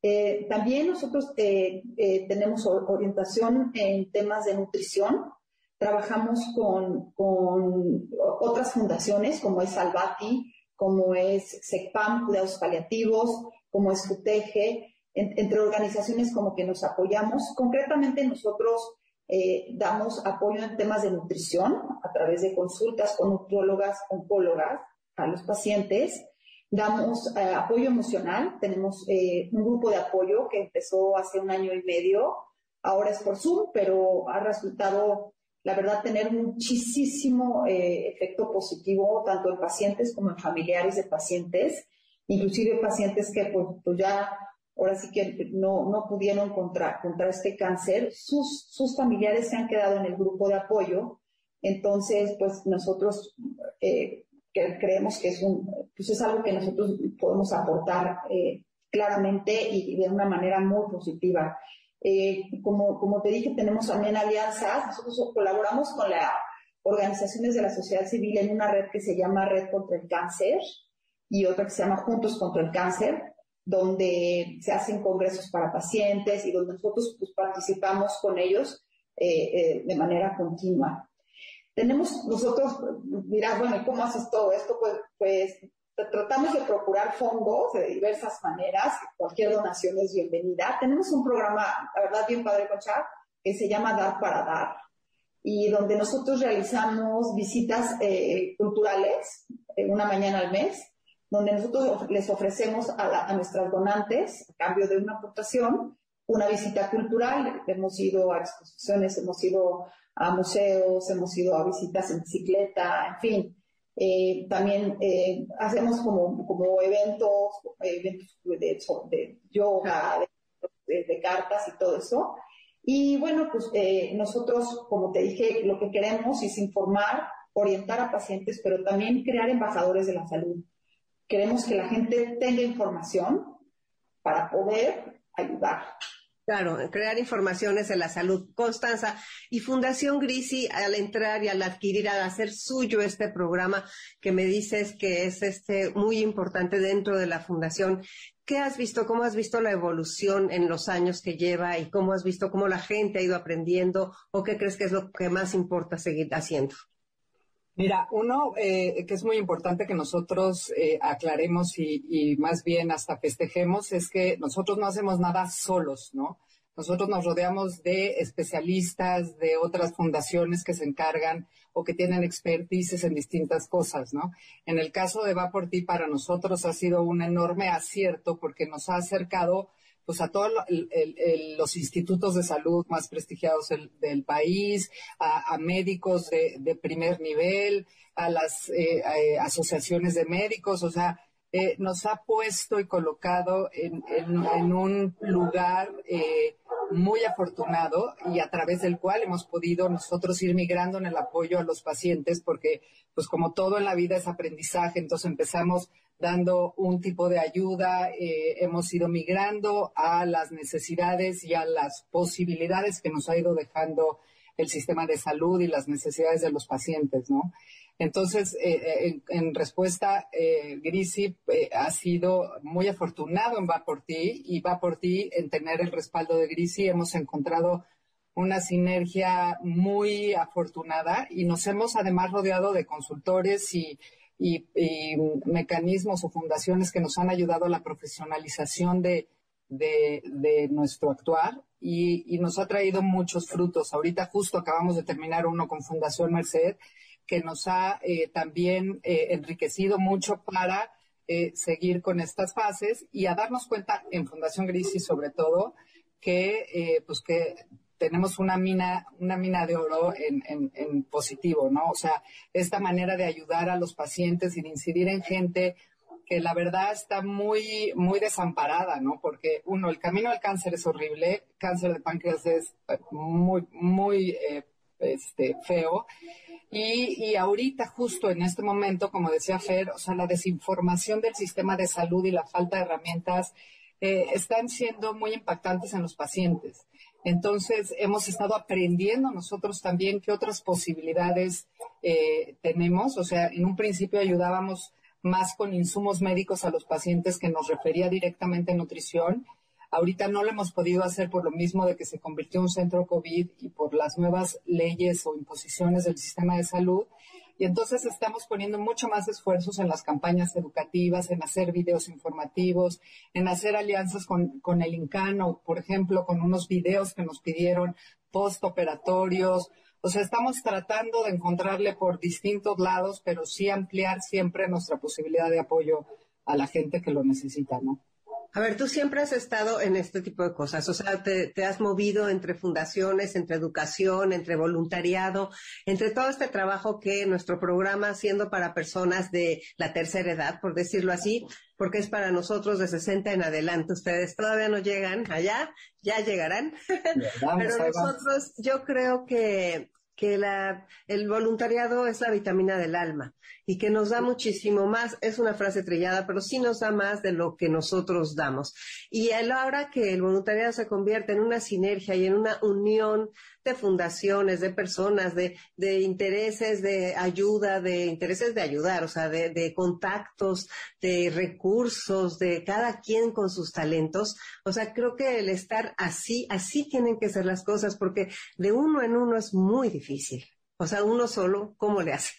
Eh, también nosotros eh, tenemos orientación en temas de nutrición. Trabajamos con, con, otras fundaciones como es Salvati, como es SECPAM, Cuidados Paliativos, como es FUTEGE, entre organizaciones como que nos apoyamos. Concretamente nosotros eh, damos apoyo en temas de nutrición a través de consultas con nutriólogas, oncólogas a los pacientes. Damos eh, apoyo emocional. Tenemos eh, un grupo de apoyo que empezó hace un año y medio. Ahora es por Zoom, pero ha resultado, la verdad, tener muchísimo efecto positivo tanto en pacientes como en familiares de pacientes, inclusive pacientes que pues, pues ya ahora sí que no, no pudieron contra, contra este cáncer, sus, sus familiares se han quedado en el grupo de apoyo. Entonces, pues nosotros eh, creemos que es, un, pues es algo que nosotros podemos aportar eh, claramente y, de una manera muy positiva. Eh, como, como te dije, tenemos también alianzas. Nosotros colaboramos con las organizaciones de la sociedad civil en una red que se llama Red contra el Cáncer y otra que se llama Juntos contra el Cáncer donde se hacen congresos para pacientes y donde nosotros pues, participamos con ellos eh, eh, de manera continua. Tenemos nosotros, dirás, bueno, ¿y cómo haces todo esto? Pues, pues tratamos de procurar fondos de diversas maneras, cualquier donación es bienvenida. Tenemos un programa, la verdad, bien padre, Concha, que se llama Dar para Dar. y donde nosotros realizamos visitas eh, culturales una mañana al mes, donde nosotros les ofrecemos a, a nuestras donantes, a cambio de una aportación, una visita cultural. Hemos ido a exposiciones, hemos ido a museos, hemos ido a visitas en bicicleta, en fin. Eh, también eh, hacemos como, como eventos, eventos de, de yoga, de, cartas y todo eso. Y bueno, pues eh, nosotros, como te dije, lo que queremos es informar, orientar a pacientes, pero también crear embajadores de la salud. Queremos que la gente tenga información para poder ayudar. Claro, crear informaciones de la salud. Constanza, y Fundación Grisi, al entrar y al adquirir, al hacer suyo este programa que me dices que es este muy importante dentro de la fundación, ¿qué has visto? ¿Cómo has visto la evolución en los años que lleva y cómo has visto cómo la gente ha ido aprendiendo o qué crees que es lo que más importa seguir haciendo? Mira, uno eh, que es muy importante que nosotros eh, aclaremos y, y, más bien hasta festejemos es que nosotros no hacemos nada solos, ¿no? Nosotros nos rodeamos de especialistas, de otras fundaciones que se encargan o que tienen expertices en distintas cosas, ¿no? En el caso de Va por ti, para nosotros ha sido un enorme acierto porque nos ha acercado pues a todos los institutos de salud más prestigiados del, país, a, médicos de, primer nivel, a las eh, eh, asociaciones de médicos, o sea, eh, nos ha puesto y colocado en, un lugar muy afortunado y a través del cual hemos podido nosotros ir migrando en el apoyo a los pacientes porque pues como todo en la vida es aprendizaje, entonces empezamos dando un tipo de ayuda, eh, hemos ido migrando a las necesidades y a las posibilidades que nos ha ido dejando el sistema de salud y las necesidades de los pacientes, ¿no? Entonces, eh, eh, en, respuesta, eh, Grisi ha sido muy afortunado en Va por ti y Va por ti en tener el respaldo de Grisi. Hemos encontrado una sinergia muy afortunada y nos hemos además rodeado de consultores y, mecanismos o fundaciones que nos han ayudado a la profesionalización de, nuestro actuar y, y, nos ha traído muchos frutos. Ahorita justo acabamos de terminar uno con Fundación Merced que nos ha eh, también eh, enriquecido mucho para eh, seguir con estas fases y a darnos cuenta en Fundación Grisi sobre todo que pues que tenemos una mina, una mina de oro en, positivo, ¿no? O sea, esta manera de ayudar a los pacientes y de incidir en gente que la verdad está muy, muy desamparada, ¿no? Porque uno, el camino al cáncer es horrible, cáncer de páncreas es muy, muy este, feo. Y, y, ahorita, justo en este momento, como decía Fer, o sea, la desinformación del sistema de salud y la falta de herramientas eh, están siendo muy impactantes en los pacientes. Entonces, hemos estado aprendiendo nosotros también qué otras posibilidades eh, tenemos. O sea, en un principio ayudábamos más con insumos médicos a los pacientes que nos refería directamente a nutrición Ahorita no lo hemos podido hacer por lo mismo de que se convirtió en un centro COVID y por las nuevas leyes o imposiciones del sistema de salud. Y entonces estamos poniendo mucho más esfuerzos en las campañas educativas, en hacer videos informativos, en hacer alianzas con, con el INCANO, por ejemplo, con unos videos que nos pidieron postoperatorios. O sea, estamos tratando de encontrarle por distintos lados, pero sí ampliar siempre nuestra posibilidad de apoyo a la gente que lo necesita, ¿no? A ver, tú siempre has estado en este tipo de cosas, o sea, te, has movido entre fundaciones, entre educación, entre voluntariado, entre todo este trabajo que nuestro programa haciendo para personas de la tercera edad, por decirlo así, porque es para nosotros de 60 en adelante. Ustedes todavía no llegan allá, ya llegarán. Pero nosotros, yo creo que que la, el voluntariado es la vitamina del alma y que nos da muchísimo más, es una frase trillada, pero sí nos da más de lo que nosotros damos. Y a la hora que el voluntariado se convierte en una sinergia y en una unión de fundaciones, de personas, de, de intereses de ayuda, de intereses de ayudar, o sea, de, de contactos, de recursos, de cada quien con sus talentos. O sea, creo que el estar así, así tienen que ser las cosas, porque de uno en uno es muy difícil. O sea, uno solo, ¿cómo le hace?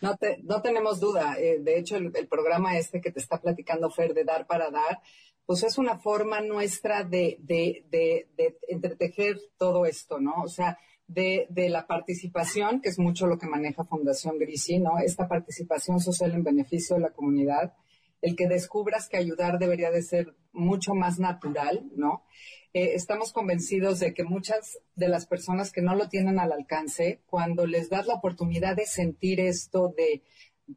No, no tenemos duda. Eh, de hecho, el, programa este que te está platicando Fer de Dar para Dar, pues es una forma nuestra de, de, de, de entretejer todo esto, ¿no? O sea, de, de, la participación, que es mucho lo que maneja Fundación Grisi, ¿no? Esta participación social en beneficio de la comunidad, el que descubras que ayudar debería de ser mucho más natural, ¿no? Eh, estamos convencidos de que muchas de las personas que no lo tienen al alcance, cuando les das la oportunidad de sentir esto de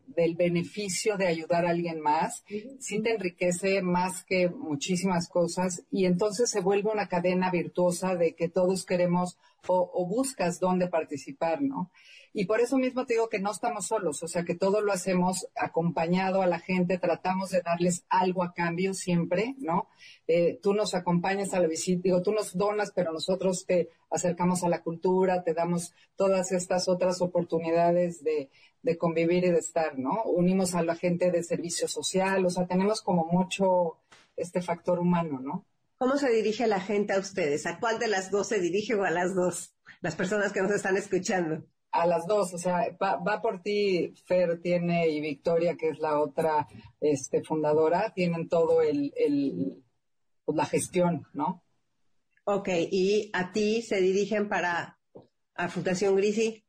del beneficio de ayudar a alguien más, sí te enriquece más que muchísimas cosas y entonces se vuelve una cadena virtuosa de que todos queremos o, o buscas dónde participar, ¿no? Y por eso mismo te digo que no estamos solos, o sea que todo lo hacemos acompañado a la gente, tratamos de darles algo a cambio siempre, ¿no? Eh, tú nos acompañas a la visita, digo, tú nos donas, pero nosotros te acercamos a la cultura, te damos todas estas otras oportunidades de, de convivir y de estar, ¿no? Unimos a la gente de servicio social, o sea, tenemos como mucho este factor humano, ¿no? ¿Cómo se dirige la gente a ustedes? ¿A cuál de las dos se dirige o a las dos? Las personas que nos están escuchando a las dos, o sea, va, por ti, Fer tiene y Victoria, que es la otra este, fundadora, tienen todo el, el pues, la gestión, ¿no? Ok, y a ti se dirigen para a Fundación Grisi.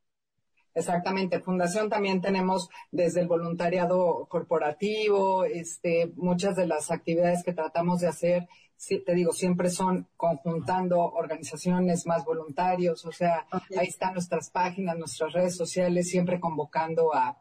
Exactamente, Fundación también tenemos desde el voluntariado corporativo, este, muchas de las actividades que tratamos de hacer te digo, siempre son conjuntando organizaciones más voluntarios, o sea, ahí están nuestras páginas, nuestras redes sociales, siempre convocando a,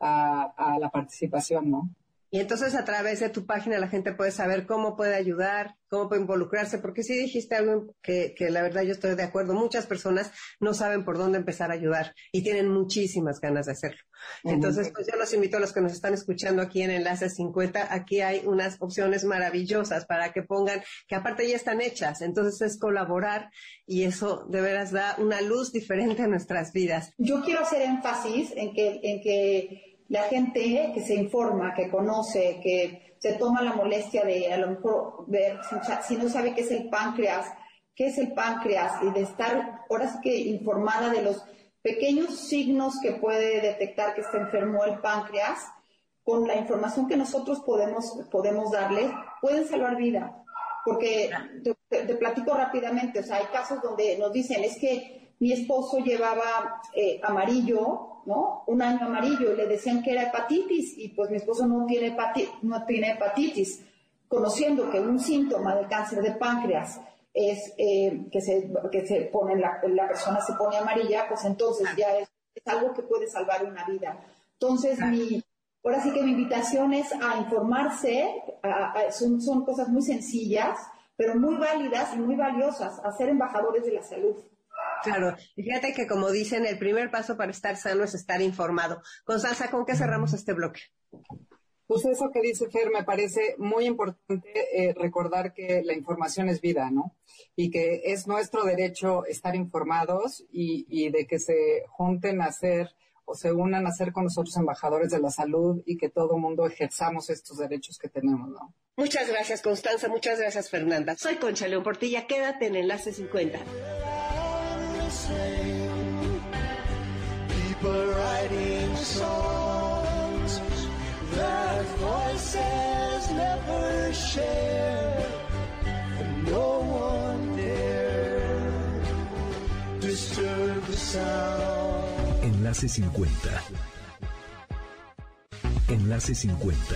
a la participación, ¿no? Y entonces a través de tu página la gente puede saber cómo puede ayudar, cómo puede involucrarse, porque sí dijiste algo que, la verdad yo estoy de acuerdo. Muchas personas no saben por dónde empezar a ayudar y tienen muchísimas ganas de hacerlo. Entonces, pues yo los invito a los que nos están escuchando aquí en Enlace 50, aquí hay unas opciones maravillosas para que pongan, que aparte ya están hechas, entonces es colaborar y eso de veras da una luz diferente a nuestras vidas. Yo quiero hacer énfasis en que, en que la gente que se informa, que conoce, que se toma la molestia de a lo mejor ver, si no sabe qué es el páncreas, qué es el páncreas y de estar ahora sí que informada de los pequeños signos que puede detectar que está enfermo el páncreas, con la información que nosotros podemos, podemos darle, pueden salvar vida. Porque te, platico rápidamente, o sea, hay casos donde nos dicen, es que mi esposo llevaba eh, amarillo ¿no? Un año amarillo y le decían que era hepatitis y pues mi esposo no tiene, hepatitis, no tiene hepatitis, conociendo que un síntoma del cáncer de páncreas es eh, que, se, que se pone, la, la, persona se pone amarilla, pues entonces ya es, algo que puede salvar una vida. Entonces, mi, ahora sí que mi invitación es a informarse, son, son cosas muy sencillas, pero muy válidas y muy valiosas, a ser embajadores de la salud. Claro, fíjate que como dicen, el primer paso para estar sano es estar informado. Constanza, ¿con qué cerramos este bloque? Pues eso que dice Fer, me parece muy importante eh, recordar que la información es vida, ¿no? Y que es nuestro derecho estar informados y, y de que se junten a ser o se unan a ser con nosotros embajadores de la salud y que todo mundo ejerzamos estos derechos que tenemos, ¿no? Muchas gracias, Constanza. Muchas gracias, Fernanda. Soy Concha León Portilla. Quédate en Enlace 50. Same. People writing songs that voices never share, and no one dare disturb the sound. Enlace 50. Enlace 50.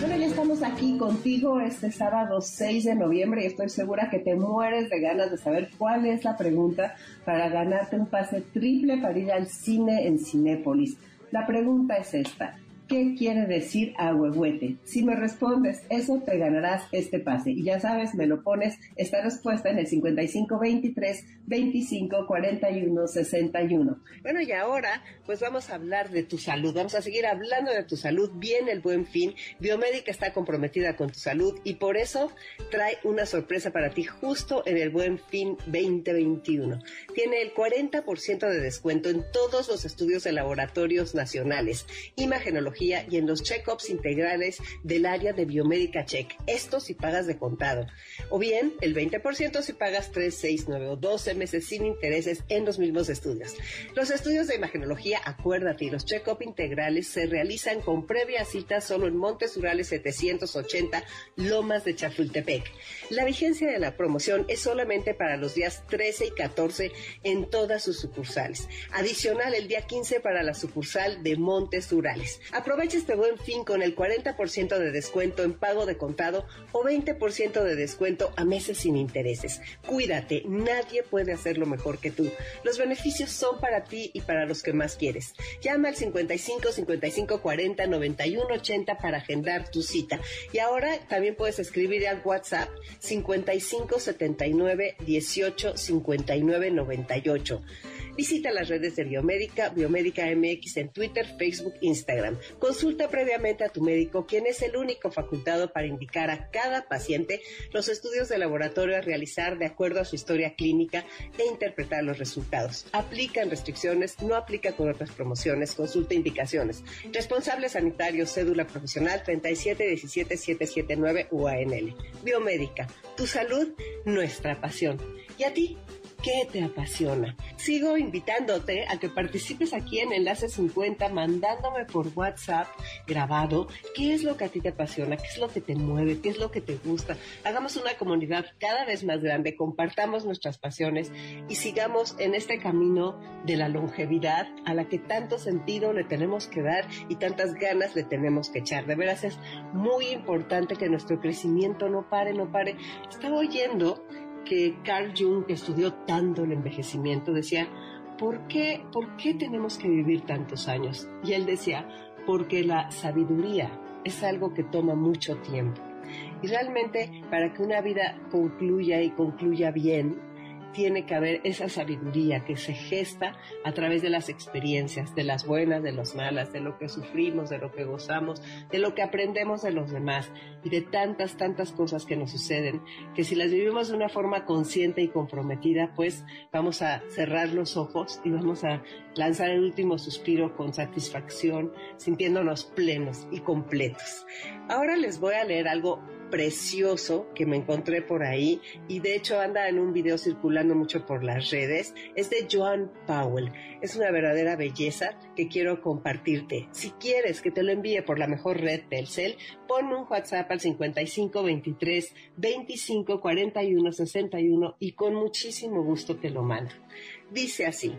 Bueno, ya estamos aquí contigo este sábado 6 de noviembre y estoy segura que te mueres de ganas de saber cuál es la pregunta para ganarte un pase triple para ir al cine en Cinépolis. La pregunta es esta. ¿Qué quiere decir ahuehuete? Si me respondes eso, te ganarás este pase. Y ya sabes, me lo pones esta respuesta en el 5523 25 41 61. Bueno, y ahora, pues vamos a hablar de tu salud. Vamos a seguir hablando de tu salud. Viene el buen fin. Biomédica está comprometida con tu salud y por eso trae una sorpresa para ti justo en el buen fin 2021. Tiene el 40% de descuento en todos los estudios de laboratorios nacionales, imagenología imagenología y en los check-ups integrales del área de biomédica check. Esto si pagas de contado. O bien el 20% si pagas 3, 6, 9 o 12 meses sin intereses en los mismos estudios. Los estudios de imagenología, acuérdate, y los check-up integrales se realizan con previa cita solo en Montes Urales 780, Lomas de Chapultepec. La vigencia de la promoción es solamente para los días 13 y 14 en todas sus sucursales. Adicional el día 15 para la sucursal de Montes Urales. Aprovecha este buen fin con el 40% de descuento en pago de contado o 20% de descuento a meses sin intereses. Cuídate, nadie puede hacerlo mejor que tú. Los beneficios son para ti y para los que más quieres. Llama al 55 55 40 91 80 para agendar tu cita. Y ahora también puedes escribir al WhatsApp 55 79 18 59 98. Visita las redes de Biomédica, Biomédica MX en Twitter, Facebook, Instagram. Consulta previamente a tu médico, quien es el único facultado para indicar a cada paciente los estudios de laboratorio a realizar de acuerdo a su historia clínica e interpretar los resultados. Aplican restricciones, no aplica con otras promociones, consulta indicaciones. Responsable sanitario, cédula profesional 3717779 UANL. Biomédica, tu salud, nuestra pasión. ¿Y a ti? ¿Qué te apasiona? Sigo invitándote a que participes aquí en Enlace 50 mandándome por WhatsApp grabado qué es lo que a ti te apasiona, qué es lo que te mueve, qué es lo que te gusta. Hagamos una comunidad cada vez más grande, compartamos nuestras pasiones y sigamos en este camino de la longevidad a la que tanto sentido le tenemos que dar y tantas ganas le tenemos que echar. De veras es muy importante que nuestro crecimiento no pare, no pare. Estaba oyendo que Carl Jung, que estudió tanto el envejecimiento, decía, ¿por qué, ¿por qué tenemos que vivir tantos años? Y él decía, porque la sabiduría es algo que toma mucho tiempo. Y realmente para que una vida concluya y concluya bien, tiene que haber esa sabiduría que se gesta a través de las experiencias, de las buenas, de las malas, de lo que sufrimos, de lo que gozamos, de lo que aprendemos de los demás y de tantas, tantas cosas que nos suceden, que si las vivimos de una forma consciente y comprometida, pues vamos a cerrar los ojos y vamos a lanzar el último suspiro con satisfacción, sintiéndonos plenos y completos. Ahora les voy a leer algo precioso que me encontré por ahí y de hecho anda en un video circulando mucho por las redes. Es de Joan Powell. Es una verdadera belleza que quiero compartirte. Si quieres que te lo envíe por la mejor red del cel, pon un WhatsApp al 55 23 25 41 61 y con muchísimo gusto te lo mando. Dice así.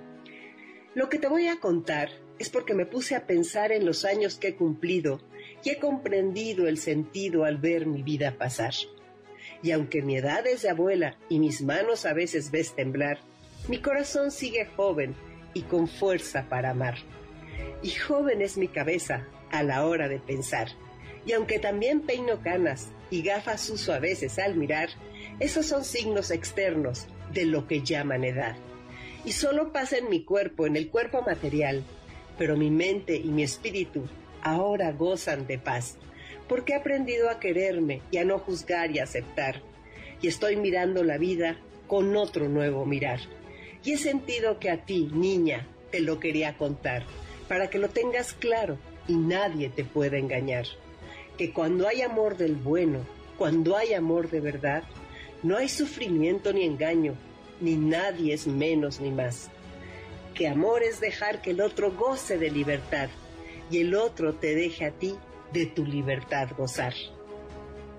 Lo que te voy a contar es porque me puse a pensar en los años que he cumplido he comprendido el sentido al ver mi vida pasar. Y aunque mi edad es de abuela y mis manos a veces ves temblar, mi corazón sigue joven y con fuerza para amar. Y joven es mi cabeza a la hora de pensar. Y aunque también peino canas y gafas uso a veces al mirar, esos son signos externos de lo que llaman edad. Y solo pasa en mi cuerpo, en el cuerpo material, pero mi mente y mi espíritu ahora gozan de paz, porque he aprendido a quererme y a no juzgar y aceptar, y estoy mirando la vida con otro nuevo mirar. Y he sentido que a ti, niña, te lo quería contar, para que lo tengas claro y nadie te pueda engañar. Que cuando hay amor del bueno, cuando hay amor de verdad, no hay sufrimiento ni engaño, ni nadie es menos ni más. Que amor es dejar que el otro goce de libertad y el otro te deje a ti de tu libertad gozar.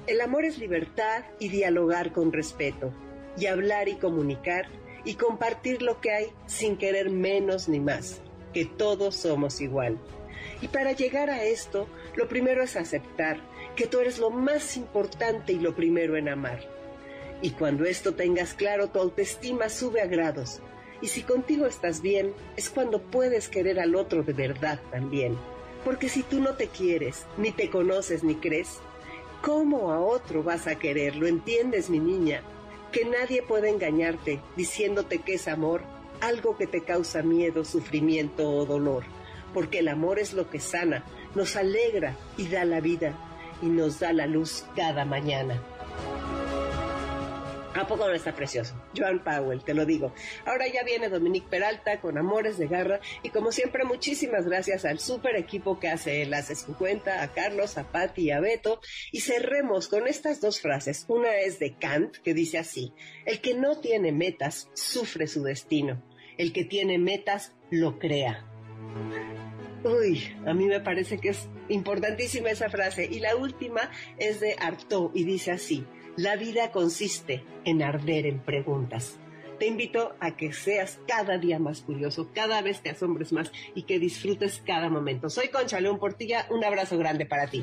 El amor es libertad y dialogar con respeto, y hablar y comunicar y compartir lo que hay sin querer menos ni más, que todos somos igual. Y para llegar a esto, lo primero es aceptar que tú eres lo más importante y lo primero en amar. Y cuando esto tengas claro, tu autoestima sube a grados. Y si contigo estás bien, es cuando puedes querer al otro de verdad también. Porque si tú no te quieres, ni te conoces, ni crees, ¿cómo a otro vas a querer? ¿Lo entiendes, mi niña? Que nadie puede engañarte diciéndote que es amor, algo que te causa miedo, sufrimiento o dolor. Porque el amor es lo que sana, nos alegra y da la vida y nos da la luz cada mañana. ¿A poco no está precioso? Joan Powell, te lo digo. Ahora ya viene Dominique Peralta con Amores de Garra y como siempre muchísimas gracias al super equipo que hace Hace 50, a Carlos, a Patti y a Beto y cerremos con estas dos frases. Una es de Kant que dice así, el que no tiene metas sufre su destino, el que tiene metas lo crea. Uy, a mí me parece que es importantísima esa frase. Y la última es de Artaud y dice así, la vida consiste en arder en preguntas. Te invito a que seas cada día más curioso, cada vez te asombres más y que disfrutes cada momento. Soy Concha León Portilla, un abrazo grande para ti.